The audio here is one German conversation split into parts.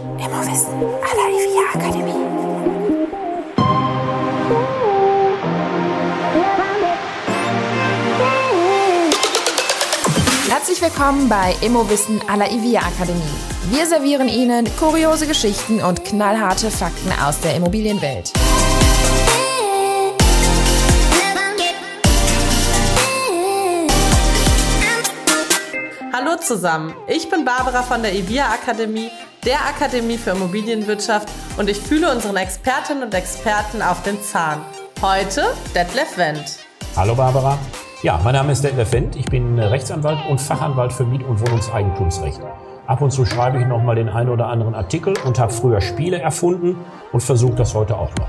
Immerwissen aller IVA Akademie. Herzlich willkommen bei Immowissen aller IVA Akademie. Wir servieren Ihnen kuriose Geschichten und knallharte Fakten aus der Immobilienwelt. Hallo zusammen, ich bin Barbara von der IVIA Akademie, der Akademie für Immobilienwirtschaft und ich fühle unseren Expertinnen und Experten auf den Zahn. Heute Detlef Wendt. Hallo Barbara. Ja, mein Name ist Detlef Wendt. Ich bin Rechtsanwalt und Fachanwalt für Miet- und Wohnungseigentumsrecht. Ab und zu schreibe ich noch mal den einen oder anderen Artikel und habe früher Spiele erfunden und versuche das heute auch noch.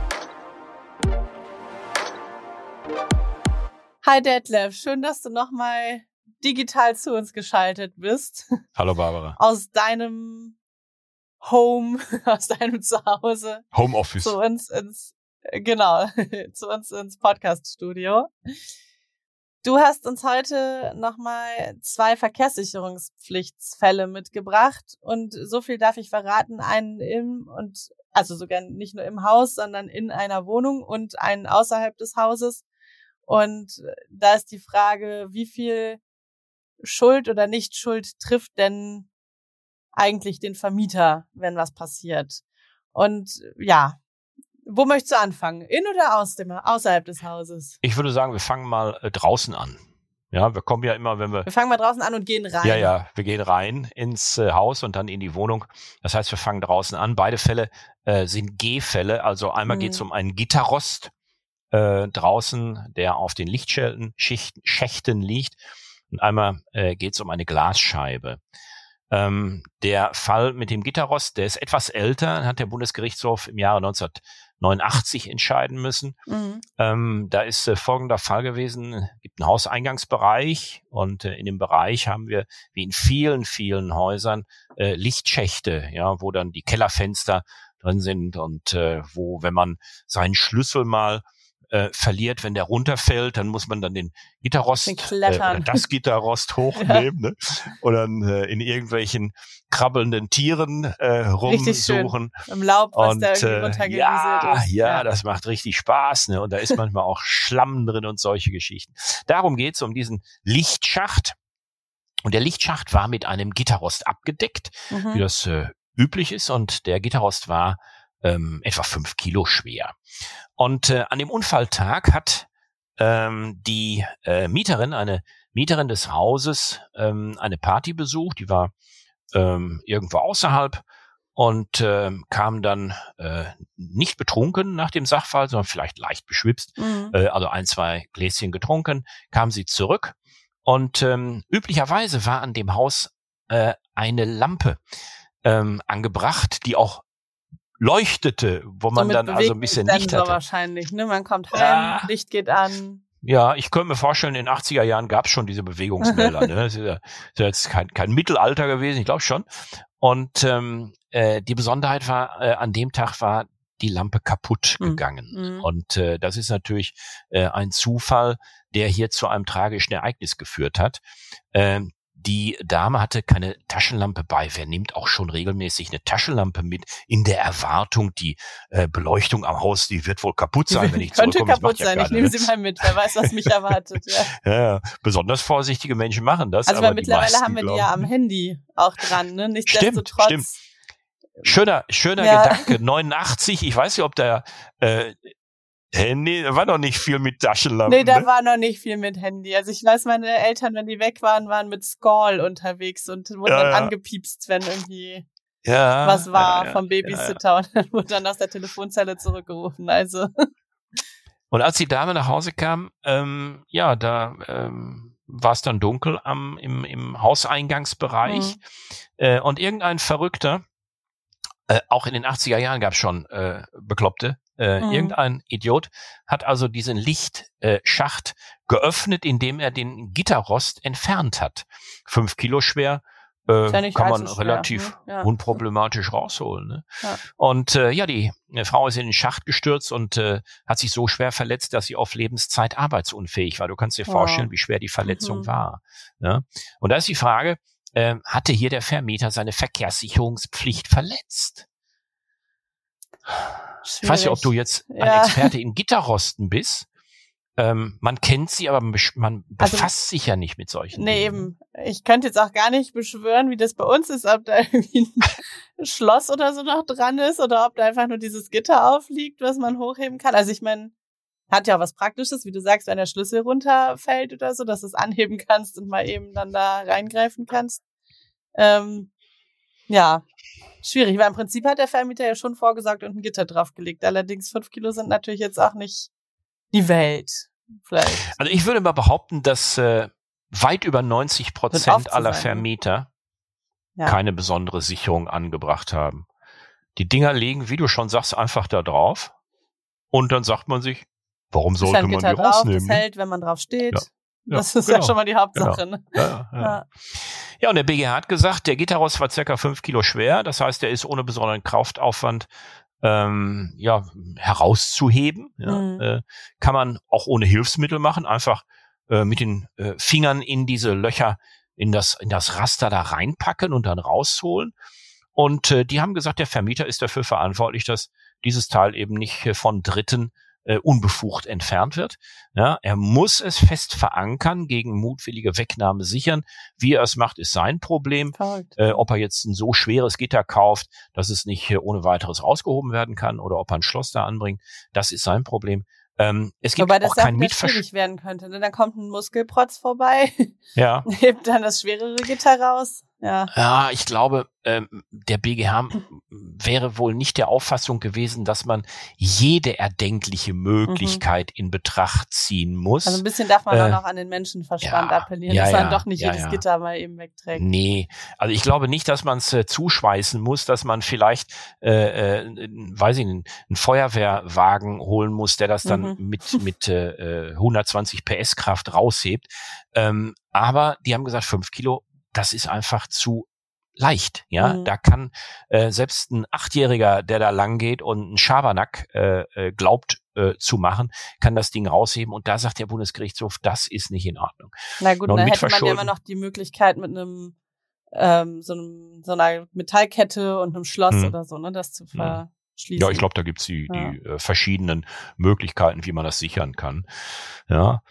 Hi Detlef, schön, dass du noch mal digital zu uns geschaltet bist. Hallo Barbara. Aus deinem Home, aus deinem Zuhause. Homeoffice. Zu uns ins, genau, zu uns ins Podcaststudio. Du hast uns heute nochmal zwei Verkehrssicherungspflichtsfälle mitgebracht und so viel darf ich verraten, einen im und also sogar nicht nur im Haus, sondern in einer Wohnung und einen außerhalb des Hauses. Und da ist die Frage, wie viel Schuld oder nicht Schuld trifft denn eigentlich den Vermieter, wenn was passiert? Und ja, wo möchtest du anfangen? In oder aus dem, außerhalb des Hauses? Ich würde sagen, wir fangen mal äh, draußen an. Ja, wir kommen ja immer, wenn wir. Wir fangen mal draußen an und gehen rein. Ja, ja, wir gehen rein ins äh, Haus und dann in die Wohnung. Das heißt, wir fangen draußen an. Beide Fälle äh, sind G-Fälle. Also einmal mhm. geht es um einen Gitterrost äh, draußen, der auf den Lichtschächten Schächten liegt. Und einmal äh, geht es um eine Glasscheibe. Ähm, der Fall mit dem Gitterrost, der ist etwas älter, hat der Bundesgerichtshof im Jahre 1989 entscheiden müssen. Mhm. Ähm, da ist äh, folgender Fall gewesen, gibt einen Hauseingangsbereich und äh, in dem Bereich haben wir, wie in vielen, vielen Häusern, äh, Lichtschächte, ja, wo dann die Kellerfenster drin sind und äh, wo, wenn man seinen Schlüssel mal äh, verliert, wenn der runterfällt, dann muss man dann den Gitterrost äh, oder das Gitterrost hochnehmen ja. ne? und dann äh, in irgendwelchen krabbelnden Tieren äh, rumsuchen. Im Laub, was und, da irgendwie äh, ja, ist. Ja, ja, das macht richtig Spaß. Ne? Und da ist manchmal auch Schlamm drin und solche Geschichten. Darum geht's um diesen Lichtschacht. Und der Lichtschacht war mit einem Gitterrost abgedeckt, mhm. wie das äh, üblich ist. Und der Gitterrost war ähm, etwa fünf Kilo schwer. Und äh, an dem Unfalltag hat ähm, die äh, Mieterin, eine Mieterin des Hauses, ähm, eine Party besucht. Die war ähm, irgendwo außerhalb und äh, kam dann äh, nicht betrunken nach dem Sachfall, sondern vielleicht leicht beschwipst, mhm. äh, also ein, zwei Gläschen getrunken, kam sie zurück und ähm, üblicherweise war an dem Haus äh, eine Lampe ähm, angebracht, die auch leuchtete, wo man dann also ein bisschen Licht hatte. wahrscheinlich, ne? Man kommt heim, ja. Licht geht an. Ja, ich könnte mir vorstellen, in den 80er Jahren gab es schon diese Bewegungsmelder. ne? Das ist ja, das ist jetzt kein, kein Mittelalter gewesen, ich glaube schon. Und ähm, äh, die Besonderheit war, äh, an dem Tag war die Lampe kaputt mhm. gegangen. Mhm. Und äh, das ist natürlich äh, ein Zufall, der hier zu einem tragischen Ereignis geführt hat. Ähm, die Dame hatte keine Taschenlampe bei. Wer nimmt auch schon regelmäßig eine Taschenlampe mit in der Erwartung, die äh, Beleuchtung am Haus, die wird wohl kaputt sein, wenn ich Könnte kaputt sein. Ja ich nehme sie mal mit. Wer weiß, was mich erwartet. Ja. ja, besonders vorsichtige Menschen machen das. Also weil mittlerweile haben wir die ja am Handy auch dran. Ne? Nichtsdestotrotz. Stimmt, stimmt. Schöner, schöner ja. Gedanke. 89, ich weiß nicht, ob der äh, Handy, da war noch nicht viel mit Taschenlampen. Nee, da ne? war noch nicht viel mit Handy. Also ich weiß, meine Eltern, wenn die weg waren, waren mit Skull unterwegs und wurden ja, dann ja. angepiepst, wenn irgendwie ja, was war vom Babysitter und dann wurde dann aus der Telefonzelle zurückgerufen. Also. Und als die Dame nach Hause kam, ähm, ja, da ähm, war es dann dunkel am, im, im Hauseingangsbereich. Mhm. Äh, und irgendein Verrückter, äh, auch in den 80er Jahren gab es schon äh, Bekloppte, äh, mhm. Irgendein Idiot hat also diesen Lichtschacht äh, geöffnet, indem er den Gitterrost entfernt hat. Fünf Kilo schwer, äh, kann man relativ schwer, ne? ja. unproblematisch rausholen. Ne? Ja. Und äh, ja, die äh, Frau ist in den Schacht gestürzt und äh, hat sich so schwer verletzt, dass sie auf Lebenszeit arbeitsunfähig war. Du kannst dir vorstellen, wie schwer die Verletzung mhm. war. Ne? Und da ist die Frage, hatte hier der Vermieter seine Verkehrssicherungspflicht verletzt. Schwierig. Ich weiß nicht, ob du jetzt ein ja. Experte in Gitterrosten bist. Ähm, man kennt sie, aber man also befasst also, sich ja nicht mit solchen Nee, Dingen. eben. Ich könnte jetzt auch gar nicht beschwören, wie das bei uns ist, ob da irgendwie ein Schloss oder so noch dran ist oder ob da einfach nur dieses Gitter aufliegt, was man hochheben kann. Also ich meine, hat ja auch was Praktisches, wie du sagst, wenn der Schlüssel runterfällt oder so, dass du es anheben kannst und mal eben dann da reingreifen kannst. Ähm, ja, schwierig, weil im Prinzip hat der Vermieter ja schon vorgesagt und ein Gitter draufgelegt. Allerdings fünf Kilo sind natürlich jetzt auch nicht die Welt. Vielleicht. Also ich würde mal behaupten, dass äh, weit über 90 Prozent aller ne? Vermieter ja. keine besondere Sicherung angebracht haben. Die Dinger liegen, wie du schon sagst, einfach da drauf. Und dann sagt man sich, warum sollte man die drauf, rausnehmen? Das hält, wenn man drauf steht. Ja. Ja, das ist genau. ja schon mal die Hauptsache. Genau. Ne? Ja, ja. ja, und der BGH hat gesagt, der Gitterrost war circa fünf Kilo schwer. Das heißt, er ist ohne besonderen Kraftaufwand ähm, ja, herauszuheben. Ja. Mhm. Äh, kann man auch ohne Hilfsmittel machen, einfach äh, mit den äh, Fingern in diese Löcher, in das, in das Raster da reinpacken und dann rausholen. Und äh, die haben gesagt, der Vermieter ist dafür verantwortlich, dass dieses Teil eben nicht äh, von Dritten äh, unbefugt entfernt wird. Ja, er muss es fest verankern, gegen mutwillige Wegnahme sichern. Wie er es macht, ist sein Problem. Äh, ob er jetzt ein so schweres Gitter kauft, dass es nicht äh, ohne weiteres ausgehoben werden kann oder ob er ein Schloss da anbringt, das ist sein Problem. Ähm, es gibt Wobei das auch kein schwierig werden könnte. Ne? Dann kommt ein Muskelprotz vorbei, ja. hebt dann das schwerere Gitter raus. Ja. ja, ich glaube, ähm, der BGH wäre wohl nicht der Auffassung gewesen, dass man jede erdenkliche Möglichkeit mhm. in Betracht ziehen muss. Also ein bisschen darf man äh, auch noch an den Menschenverstand ja, appellieren, ja, dass man doch nicht jedes Gitter mal eben wegträgt. Nee, also ich glaube nicht, dass man es äh, zuschweißen muss, dass man vielleicht, äh, äh, weiß ich nicht, einen Feuerwehrwagen holen muss, der das dann mhm. mit, mit äh, 120 äh, PS Kraft raushebt. Ähm, aber die haben gesagt, fünf Kilo das ist einfach zu leicht. Ja, mhm. da kann äh, selbst ein Achtjähriger, der da lang geht und ein Schabernack äh, äh, glaubt äh, zu machen, kann das Ding rausheben. Und da sagt der Bundesgerichtshof, das ist nicht in Ordnung. Na gut, dann hätte man ja immer noch die Möglichkeit mit einem ähm, so, einem, so einer Metallkette und einem Schloss mhm. oder so, ne, das zu mhm. verschließen. Ja, ich glaube, da gibt's die, ja. die äh, verschiedenen Möglichkeiten, wie man das sichern kann. Ja.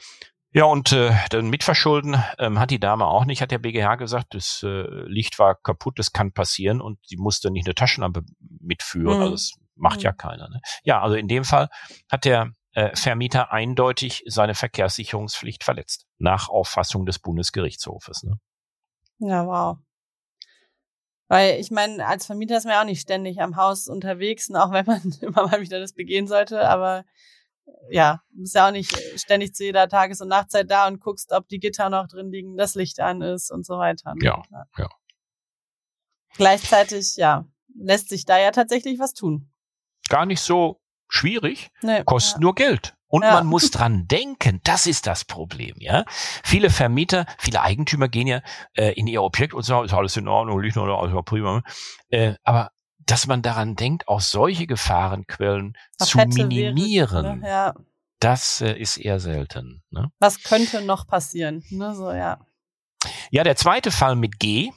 Ja, und äh, dann Mitverschulden ähm, hat die Dame auch nicht, hat der BGH gesagt, das äh, Licht war kaputt, das kann passieren und sie musste nicht eine Taschenlampe mitführen, mhm. also das macht mhm. ja keiner. Ne? Ja, also in dem Fall hat der äh, Vermieter eindeutig seine Verkehrssicherungspflicht verletzt, nach Auffassung des Bundesgerichtshofes. Ne? Ja, wow. Weil ich meine, als Vermieter ist man ja auch nicht ständig am Haus unterwegs, auch wenn man immer mal wieder das begehen sollte, aber ja, bist ja auch nicht ständig zu jeder Tages- und Nachtzeit da und guckst, ob die Gitter noch drin liegen, das Licht an ist und so weiter. Ne? Ja, ja, ja. Gleichzeitig, ja, lässt sich da ja tatsächlich was tun. Gar nicht so schwierig, nee, kostet ja. nur Geld. Und ja. man muss dran denken, das ist das Problem, ja. Viele Vermieter, viele Eigentümer gehen ja äh, in ihr Objekt und sagen, ist alles in Ordnung, liegt noch, also prima. Äh, aber dass man daran denkt, auch solche Gefahrenquellen Was zu minimieren. Wäre, ne? ja. Das äh, ist eher selten. Ne? Was könnte noch passieren? Ne? So, ja. ja, der zweite Fall mit G,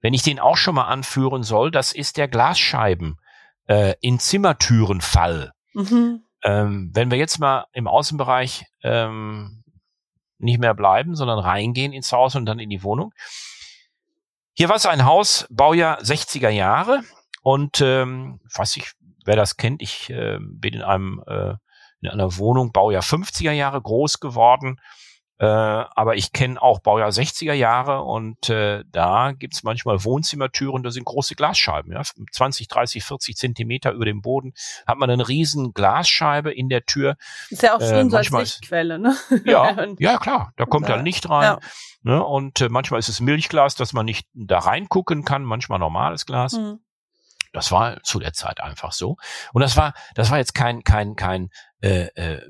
wenn ich den auch schon mal anführen soll, das ist der Glasscheiben äh, in Zimmertürenfall. Mhm. Ähm, wenn wir jetzt mal im Außenbereich ähm, nicht mehr bleiben, sondern reingehen ins Haus und dann in die Wohnung. Hier war es ein Haus, Baujahr 60er Jahre. Und ähm, weiß ich, wer das kennt, ich äh, bin in einem äh, in einer Wohnung Baujahr 50er Jahre groß geworden. Äh, aber ich kenne auch Baujahr 60er Jahre und äh, da gibt's manchmal Wohnzimmertüren, da sind große Glasscheiben, ja, 20, 30, 40 Zentimeter über dem Boden hat man eine riesen Glasscheibe in der Tür. Ist ja auch schön äh, so als Lichtquelle, ne? Ja, ja klar, da kommt ja. dann Licht rein. Ja. Ne? Und äh, manchmal ist es Milchglas, dass man nicht da reingucken kann, manchmal normales Glas. Mhm. Das war zu der Zeit einfach so. Und das war, das war jetzt kein, kein, kein äh, äh,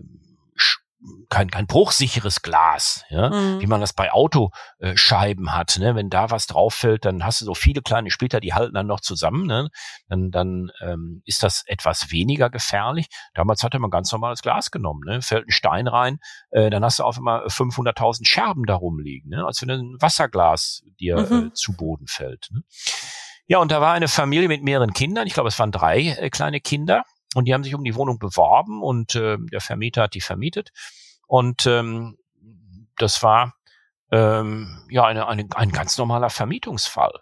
kein, kein bruchsicheres Glas, ja, mhm. wie man das bei Autoscheiben hat. Ne? Wenn da was drauf fällt, dann hast du so viele kleine Splitter, die halten dann noch zusammen. Ne? Dann, dann ähm, ist das etwas weniger gefährlich. Damals hatte man ganz normales Glas genommen. Ne? Fällt ein Stein rein, äh, dann hast du auf einmal 500.000 Scherben darum liegen, ne? als wenn ein Wasserglas dir mhm. äh, zu Boden fällt. Ne? Ja, und da war eine Familie mit mehreren Kindern. Ich glaube, es waren drei äh, kleine Kinder. Und die haben sich um die Wohnung beworben und äh, der Vermieter hat die vermietet. Und ähm, das war ähm, ja eine, eine, ein ganz normaler Vermietungsfall.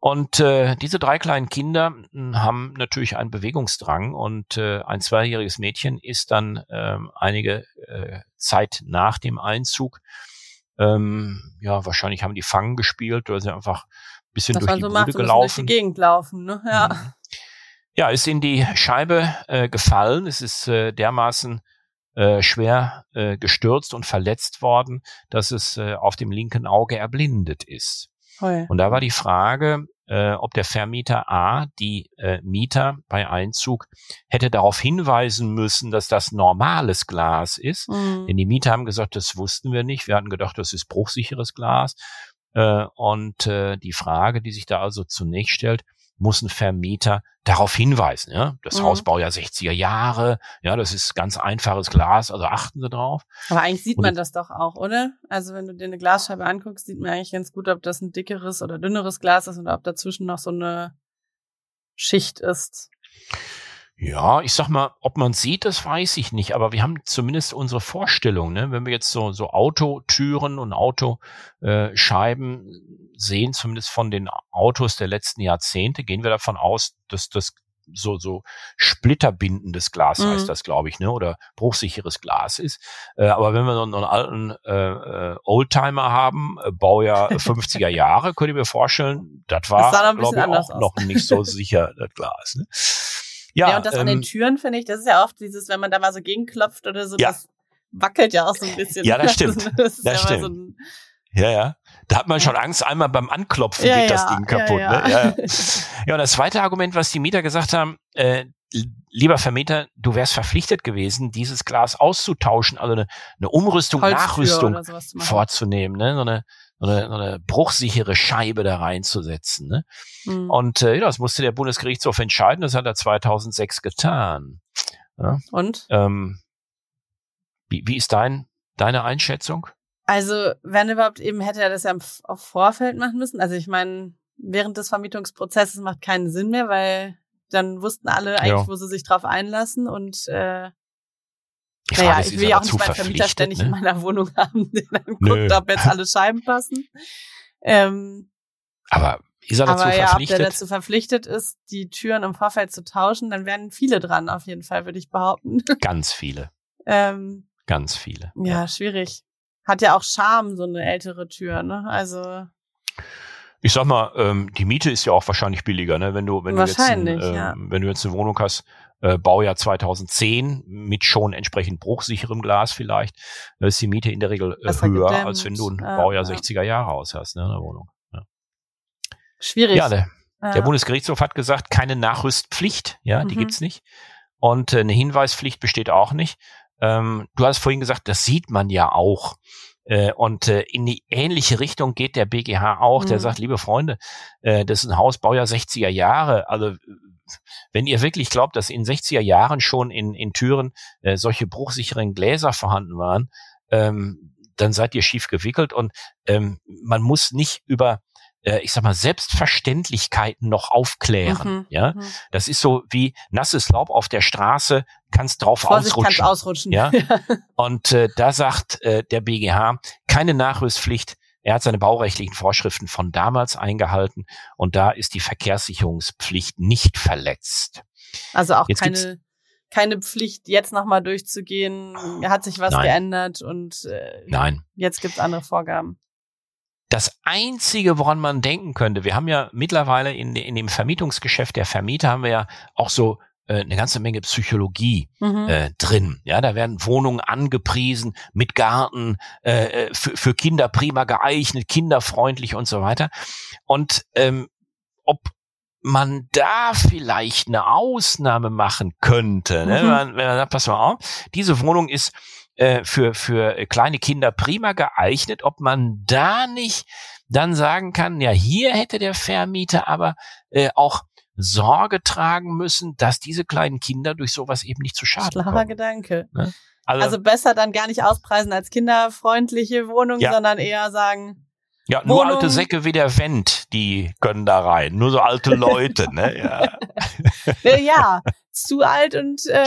Und äh, diese drei kleinen Kinder hm, haben natürlich einen Bewegungsdrang und äh, ein zweijähriges Mädchen ist dann ähm, einige äh, Zeit nach dem Einzug, ähm, ja, wahrscheinlich haben die Fangen gespielt oder sind einfach ein bisschen das durch die so Bude gelaufen. Durch die Gegend laufen, ne? Ja. Mhm ja, ist in die Scheibe äh, gefallen. Es ist äh, dermaßen äh, schwer äh, gestürzt und verletzt worden, dass es äh, auf dem linken Auge erblindet ist. Hoi. Und da war die Frage, äh, ob der Vermieter A die äh, Mieter bei Einzug hätte darauf hinweisen müssen, dass das normales Glas ist. Mhm. Denn die Mieter haben gesagt, das wussten wir nicht. Wir hatten gedacht, das ist bruchsicheres Glas. Äh, und äh, die Frage, die sich da also zunächst stellt, muss ein Vermieter darauf hinweisen. Ja? Das mhm. Ja 60er Jahre, ja, das ist ganz einfaches Glas, also achten Sie drauf. Aber eigentlich sieht man das doch auch, oder? Also wenn du dir eine Glasscheibe anguckst, sieht man eigentlich ganz gut, ob das ein dickeres oder dünneres Glas ist oder ob dazwischen noch so eine Schicht ist. Ja, ich sag mal, ob man sieht, das weiß ich nicht, aber wir haben zumindest unsere Vorstellung, ne? Wenn wir jetzt so, so Autotüren und Autoscheiben äh, sehen, zumindest von den Autos der letzten Jahrzehnte, gehen wir davon aus, dass das so so splitterbindendes Glas mhm. heißt das, glaube ich, ne? Oder bruchsicheres Glas ist. Äh, aber wenn wir so einen alten äh, äh Oldtimer haben, äh, Baujahr 50er Jahre, könnt ihr mir vorstellen, das war, glaube ich, auch noch nicht so sicher, das Glas. Ne? Ja, ja und das ähm, an den ähm, Türen finde ich, das ist ja oft dieses, wenn man da mal so gegenklopft oder so, ja. das wackelt ja auch so ein bisschen. Ja, das stimmt. das, das ja stimmt. So ein, ja, ja. Da hat man schon Angst, einmal beim Anklopfen ja, geht das Ding kaputt. Ja, ne? ja. ja, und das zweite Argument, was die Mieter gesagt haben, äh, lieber Vermieter, du wärst verpflichtet gewesen, dieses Glas auszutauschen, also eine, eine Umrüstung, Holztür Nachrüstung vorzunehmen, ne? so, eine, eine, eine bruchsichere Scheibe da reinzusetzen. Ne? Mhm. Und äh, ja, das musste der Bundesgerichtshof entscheiden, das hat er 2006 getan. Ja? Und? Ähm, wie, wie ist dein, deine Einschätzung? Also, wenn überhaupt eben hätte er das ja auf Vorfeld machen müssen. Also ich meine, während des Vermietungsprozesses macht keinen Sinn mehr, weil dann wussten alle eigentlich, ja. wo sie sich drauf einlassen und äh, Frage naja, ist, ich will ja auch nicht meinen Vermieter ständig ne? in meiner Wohnung haben, der dann guckt, ob jetzt alle Scheiben passen. Ähm, aber ist er dazu aber verpflichtet? Ja, ob der dazu verpflichtet ist, die Türen im Vorfeld zu tauschen, dann werden viele dran, auf jeden Fall, würde ich behaupten. Ganz viele. ähm, Ganz viele. Ja, ja, schwierig. Hat ja auch Charme, so eine ältere Tür, ne? Also. Ich sag mal, ähm, die Miete ist ja auch wahrscheinlich billiger, ne? Wenn du, wenn du jetzt, ein, ähm, ja. wenn du jetzt eine Wohnung hast, äh, Baujahr 2010 mit schon entsprechend bruchsicherem Glas vielleicht, da ist die Miete in der Regel äh, höher, gedämmt. als wenn du ein ah, Baujahr ja. 60er Jahre Haus hast, ne, in der Wohnung. Ja. Schwierig. Ja, der, ja. der Bundesgerichtshof hat gesagt, keine Nachrüstpflicht, ja, die mhm. gibt's nicht. Und äh, eine Hinweispflicht besteht auch nicht. Ähm, du hast vorhin gesagt, das sieht man ja auch. Äh, und äh, in die ähnliche Richtung geht der BGH auch. Mhm. Der sagt, liebe Freunde, äh, das ist ein Haus Baujahr 60er Jahre. Also wenn ihr wirklich glaubt, dass in 60er Jahren schon in, in Türen äh, solche bruchsicheren Gläser vorhanden waren, ähm, dann seid ihr schief gewickelt und ähm, man muss nicht über äh, ich sag mal, Selbstverständlichkeiten noch aufklären. Mhm. Ja, mhm. das ist so wie nasses Laub auf der Straße, kannst drauf Vorsicht, ausrutschen. Kannst ausrutschen. Ja, und äh, da sagt äh, der BGH keine Nachrüstpflicht. Er hat seine baurechtlichen Vorschriften von damals eingehalten und da ist die Verkehrssicherungspflicht nicht verletzt. Also auch jetzt keine keine Pflicht, jetzt nochmal durchzugehen. Hat sich was Nein. geändert und äh, Nein. jetzt gibt's andere Vorgaben. Das Einzige, woran man denken könnte, wir haben ja mittlerweile in, in dem Vermietungsgeschäft der Vermieter haben wir ja auch so äh, eine ganze Menge Psychologie mhm. äh, drin. Ja, da werden Wohnungen angepriesen mit Garten, äh, äh für, Kinder prima geeignet, kinderfreundlich und so weiter. Und ähm, ob man da vielleicht eine Ausnahme machen könnte, ne? mhm. wenn man sagt, pass mal auf, diese Wohnung ist äh, für, für kleine Kinder prima geeignet, ob man da nicht dann sagen kann, ja, hier hätte der Vermieter aber äh, auch Sorge tragen müssen, dass diese kleinen Kinder durch sowas eben nicht zu Schaden Schlauer kommen. Gedanke. Ne? Also, also, besser dann gar nicht auspreisen als kinderfreundliche Wohnung, ja. sondern eher sagen, ja, nur Wohnung. alte Säcke wie der Wendt, die können da rein. Nur so alte Leute, ne? Ja. ja, zu alt und äh,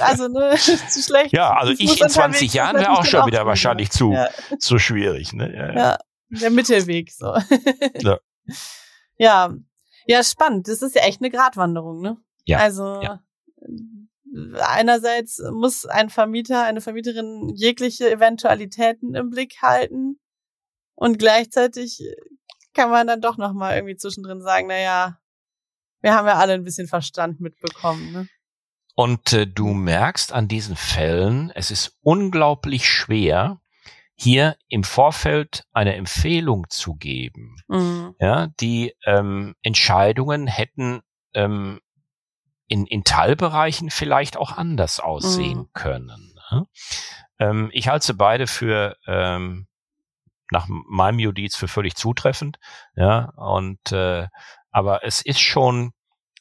also ne, zu schlecht. Ja, also ich in 20 Jahren wäre auch schon wieder wahrscheinlich zu, ja. zu schwierig, ne? Ja, ja. ja der Mittelweg so. ja. ja. Ja, spannend. Das ist ja echt eine Gratwanderung, ne? Ja. Also ja. einerseits muss ein Vermieter, eine Vermieterin jegliche Eventualitäten im Blick halten und gleichzeitig kann man dann doch noch mal irgendwie zwischendrin sagen, na ja, wir haben ja alle ein bisschen Verstand mitbekommen. Ne? Und äh, du merkst an diesen Fällen, es ist unglaublich schwer, hier im Vorfeld eine Empfehlung zu geben. Mhm. Ja, die ähm, Entscheidungen hätten ähm, in, in Teilbereichen vielleicht auch anders aussehen mhm. können. Ne? Ähm, ich halte beide für ähm, nach meinem Judiz für völlig zutreffend. Ja, und äh, aber es ist schon,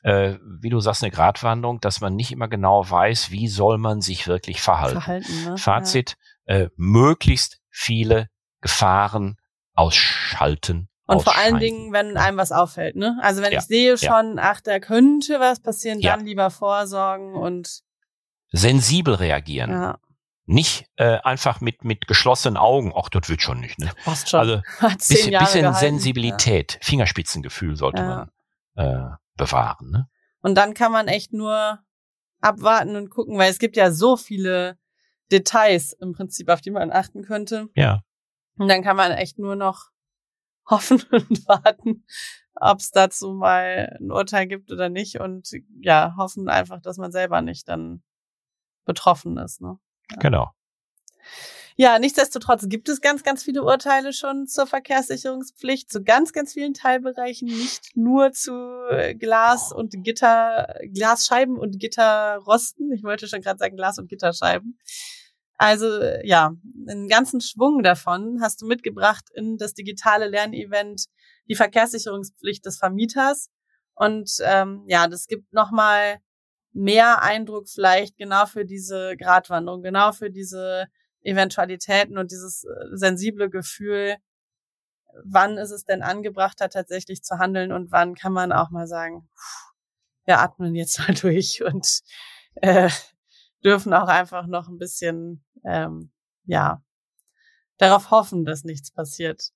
äh, wie du sagst, eine Gratwanderung, dass man nicht immer genau weiß, wie soll man sich wirklich verhalten. verhalten ne? Fazit, ja. äh, möglichst viele Gefahren ausschalten. Und vor allen Dingen, wenn einem was auffällt, ne? Also wenn ja. ich sehe schon, ja. ach, da könnte was passieren, dann lieber vorsorgen und sensibel reagieren. Ja. Nicht äh, einfach mit, mit geschlossenen Augen, ach, das wird schon nicht. Ne? Passt schon. Also bisschen, bisschen Sensibilität, ja. Fingerspitzengefühl sollte ja. man äh, bewahren. Ne? Und dann kann man echt nur abwarten und gucken, weil es gibt ja so viele Details im Prinzip, auf die man achten könnte. Ja. Und dann kann man echt nur noch hoffen und warten, ob es dazu mal ein Urteil gibt oder nicht. Und ja, hoffen einfach, dass man selber nicht dann betroffen ist. Ne? Genau. Ja, nichtsdestotrotz gibt es ganz, ganz viele Urteile schon zur Verkehrssicherungspflicht, zu ganz, ganz vielen Teilbereichen, nicht nur zu äh, Glas und Gitter, Glasscheiben und Gitterrosten. Ich wollte schon gerade sagen Glas und Gitterscheiben. Also ja, einen ganzen Schwung davon hast du mitgebracht in das digitale Lernevent, die Verkehrssicherungspflicht des Vermieters. Und ähm, ja, das gibt nochmal mehr Eindruck vielleicht genau für diese Gratwanderung, genau für diese Eventualitäten und dieses äh, sensible Gefühl, wann ist es denn angebrachter tatsächlich zu handeln und wann kann man auch mal sagen, wir atmen jetzt mal durch und äh, dürfen auch einfach noch ein bisschen, ähm, ja, darauf hoffen, dass nichts passiert.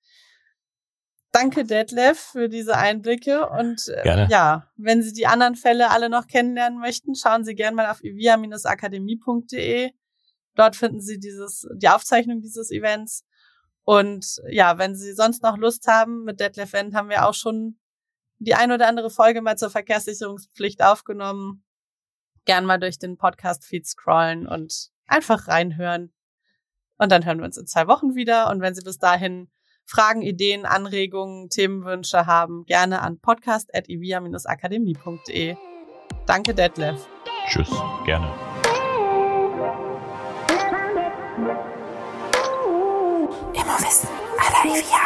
Danke, Detlef, für diese Einblicke. Und äh, ja, wenn Sie die anderen Fälle alle noch kennenlernen möchten, schauen Sie gerne mal auf ivia-akademie.de. Dort finden Sie dieses, die Aufzeichnung dieses Events. Und ja, wenn Sie sonst noch Lust haben, mit Detlef Wendt haben wir auch schon die ein oder andere Folge mal zur Verkehrssicherungspflicht aufgenommen. Gern mal durch den Podcast-Feed scrollen und einfach reinhören. Und dann hören wir uns in zwei Wochen wieder. Und wenn Sie bis dahin Fragen, Ideen, Anregungen, Themenwünsche haben, gerne an podcast.ivia-akademie.de. Danke, Detlef. Tschüss, gerne. Immer wissen, aller Ivia.